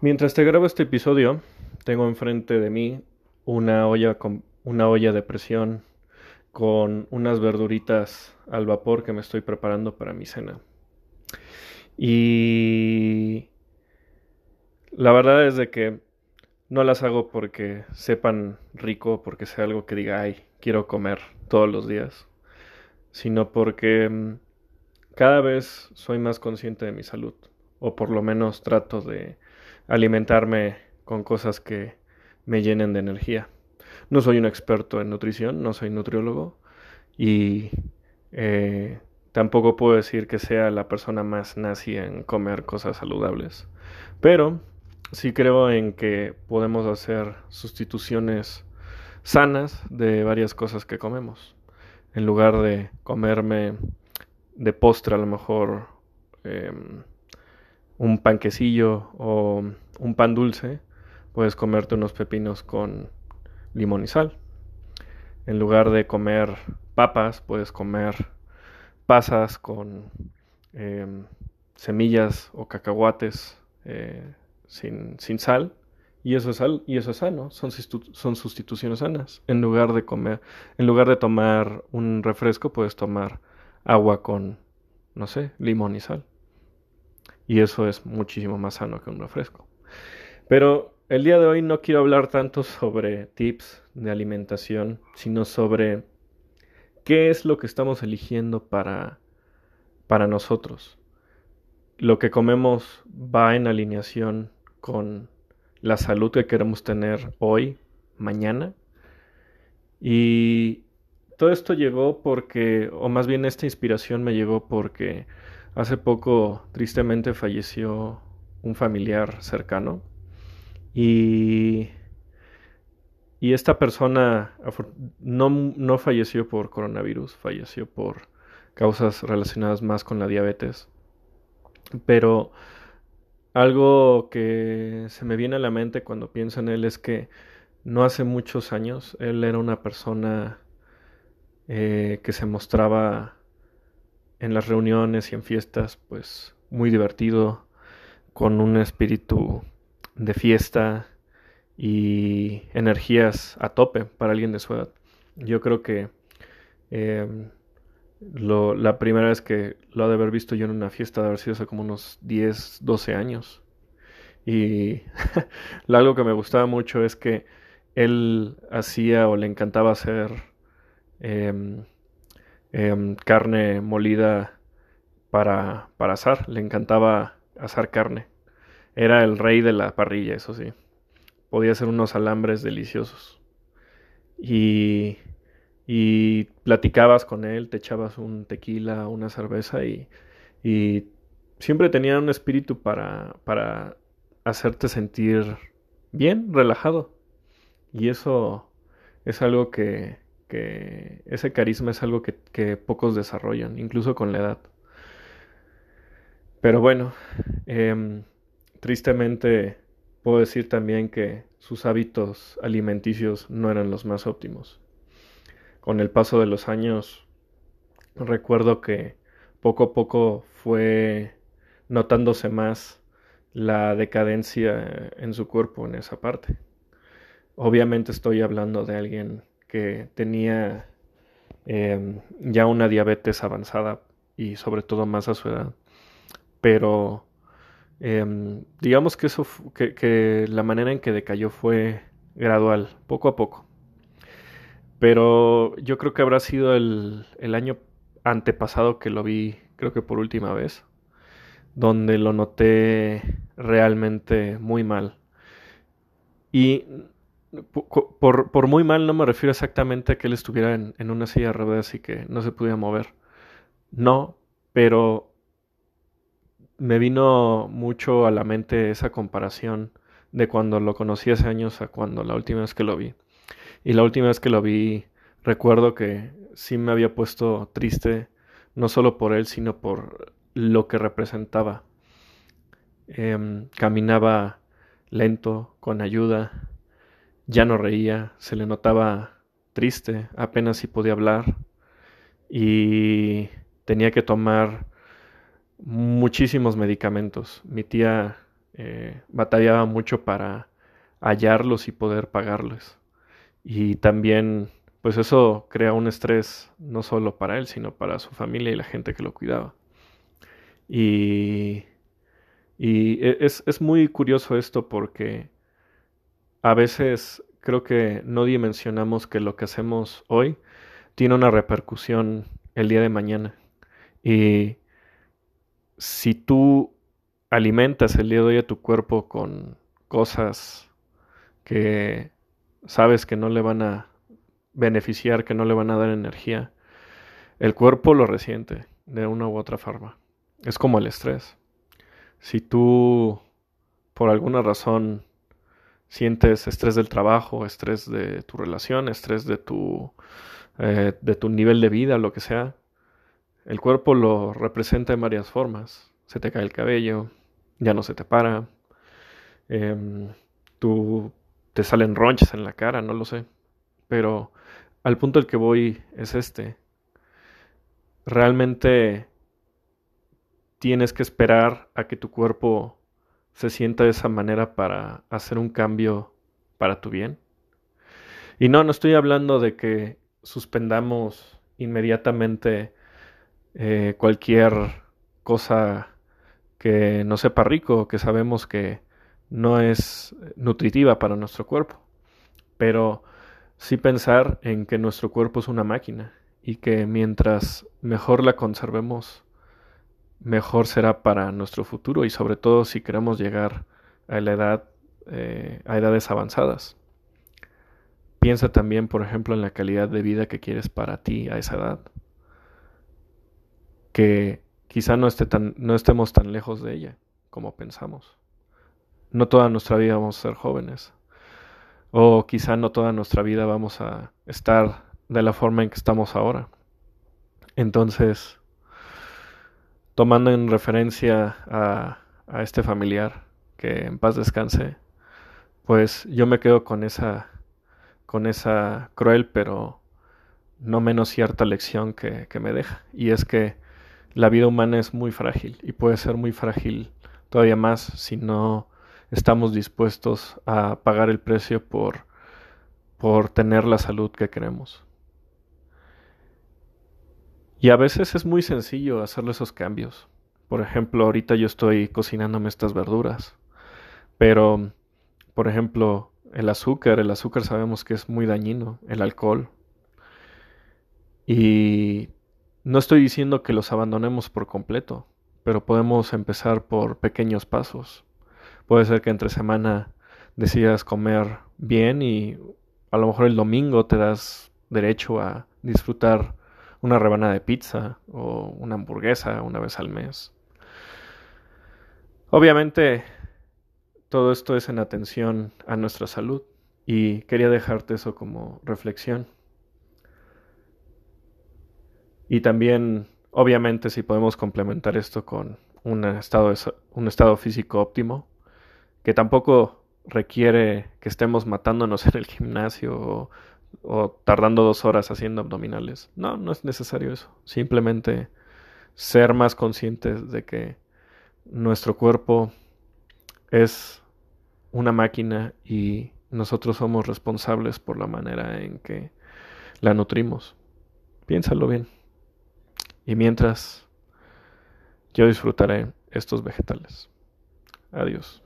Mientras te grabo este episodio, tengo enfrente de mí una olla con una olla de presión con unas verduritas al vapor que me estoy preparando para mi cena. Y la verdad es de que no las hago porque sepan rico, porque sea algo que diga, ay, quiero comer todos los días, sino porque mm, cada vez soy más consciente de mi salud, o por lo menos trato de alimentarme con cosas que me llenen de energía. No soy un experto en nutrición, no soy nutriólogo y eh, tampoco puedo decir que sea la persona más nazi en comer cosas saludables. Pero sí creo en que podemos hacer sustituciones sanas de varias cosas que comemos. En lugar de comerme de postre a lo mejor em, un panquecillo o un pan dulce, puedes comerte unos pepinos con limón y sal. En lugar de comer papas, puedes comer pasas con em, semillas o cacahuates eh, sin, sin, sal. Y eso es, sal, y eso es sano, son, son sustituciones sanas. En lugar de comer, en lugar de tomar un refresco, puedes tomar agua con, no sé, limón y sal. Y eso es muchísimo más sano que un refresco. Pero el día de hoy no quiero hablar tanto sobre tips de alimentación, sino sobre qué es lo que estamos eligiendo para, para nosotros. Lo que comemos va en alineación con la salud que queremos tener hoy, mañana. Y todo esto llegó porque, o más bien esta inspiración me llegó porque Hace poco, tristemente, falleció un familiar cercano y, y esta persona no, no falleció por coronavirus, falleció por causas relacionadas más con la diabetes. Pero algo que se me viene a la mente cuando pienso en él es que no hace muchos años él era una persona eh, que se mostraba en las reuniones y en fiestas, pues muy divertido, con un espíritu de fiesta y energías a tope para alguien de su edad. Yo creo que em, lo, la primera vez que lo ha de haber visto yo en una fiesta, de haber sido hace como unos 10, 12 años. Y algo que me gustaba mucho es que él hacía o le encantaba hacer em, Em, carne molida para, para asar. Le encantaba asar carne. Era el rey de la parrilla, eso sí. Podía hacer unos alambres deliciosos. Y, y platicabas con él, te echabas un tequila, una cerveza y, y siempre tenía un espíritu para, para hacerte sentir bien, relajado. Y eso es algo que, que ese carisma es algo que, pocos desarrollan, incluso con la edad. Pero bueno, em, tristemente puedo decir también que sus hábitos alimenticios no eran los más óptimos. Con el paso de los años, recuerdo que poco a poco fue notándose más la decadencia en su cuerpo en esa parte. Obviamente estoy hablando de alguien que tenía em, ya una diabetes avanzada y sobre todo más a su edad. Pero em, digamos que eso que, que, la manera en que decayó fue gradual, poco a poco. Pero yo creo que habrá sido el, el año antepasado que lo vi, creo que por última vez, donde lo noté realmente muy mal. Y por, muy mal no me refiero exactamente a que él estuviera en, una silla de ruedas y que no se pudiera mover. No, pero me vino mucho a la mente esa comparación de cuando lo conocí hace años a cuando la última vez que lo vi. Y la última vez que lo vi, recuerdo que sí me había puesto triste, no solo por él, sino por lo que representaba. Eh, caminaba lento, con ayuda, ya no reía, se le notaba triste, apenas si podía hablar y tenía que tomar muchísimos medicamentos. Mi tía eh, batallaba mucho para hallarlos y poder pagarles. Y también, pues eso crea un estrés no solo para él, sino para su familia y la gente que lo cuidaba. Y, y e, es, es muy curioso esto porque a veces creo que no dimensionamos que lo que hacemos hoy tiene una repercusión el día de mañana. Y si tú alimentas el día de hoy a tu cuerpo con cosas que sabes que no le van a beneficiar, que no le van a dar energía, el cuerpo lo resiente de una u otra forma. Es como el estrés. Si tú por alguna razón sientes estrés del trabajo, estrés de tu relación, estrés de tu, eh, de tu nivel de vida, lo que sea, el cuerpo lo representa en varias formas. Se te cae el cabello, ya no se te para, em, tú te salen ronchas en la cara, no lo sé. Pero al punto al que voy es este. Realmente tienes que esperar a que tu cuerpo se sienta de esa manera para hacer un cambio para tu bien. Y no, no estoy hablando de que suspendamos inmediatamente eh, cualquier cosa que no sepa rico, que sabemos que no es nutritiva para nuestro cuerpo. Pero sí pensar en que nuestro cuerpo es una máquina y que mientras mejor la conservemos, mejor será para nuestro futuro y sobre todo si queremos llegar a la edad eh, a edades avanzadas. Piensa también, por ejemplo, en la calidad de vida que quieres para ti a esa edad. Que quizá no, esté tan, no estemos tan lejos de ella como pensamos. No toda nuestra vida vamos a ser jóvenes. O quizá no toda nuestra vida vamos a estar de la forma en que estamos ahora. Entonces, tomando en referencia a, este familiar, que en paz descanse, pues yo me quedo con esa, con esa cruel pero no menos cierta lección que, que me deja. Y es que la vida humana es muy frágil y puede ser muy frágil todavía más si no estamos dispuestos a pagar el precio por, por tener la salud que queremos. Y a veces es muy sencillo hacerle esos cambios. Por ejemplo, ahorita yo estoy cocinándome estas verduras. Pero, por ejemplo, el azúcar, el azúcar sabemos que es muy dañino, el alcohol. Y no estoy diciendo que los abandonemos por completo, pero podemos empezar por pequeños pasos. Puede ser que entre semana decidas comer bien y a lo mejor el domingo te das derecho a disfrutar una rebanada de pizza o una hamburguesa una vez al mes. Obviamente, todo esto es en atención a nuestra salud y quería dejarte eso como reflexión. Y también, obviamente, si podemos complementar esto con un estado, un estado físico óptimo, que tampoco requiere que estemos matándonos en el gimnasio o o tardando dos horas haciendo abdominales. No, no es necesario eso. Simplemente ser más conscientes de que nuestro cuerpo es una máquina y nosotros somos responsables por la manera en que la nutrimos. Piénsalo bien. Y mientras, yo disfrutaré estos vegetales. Adiós.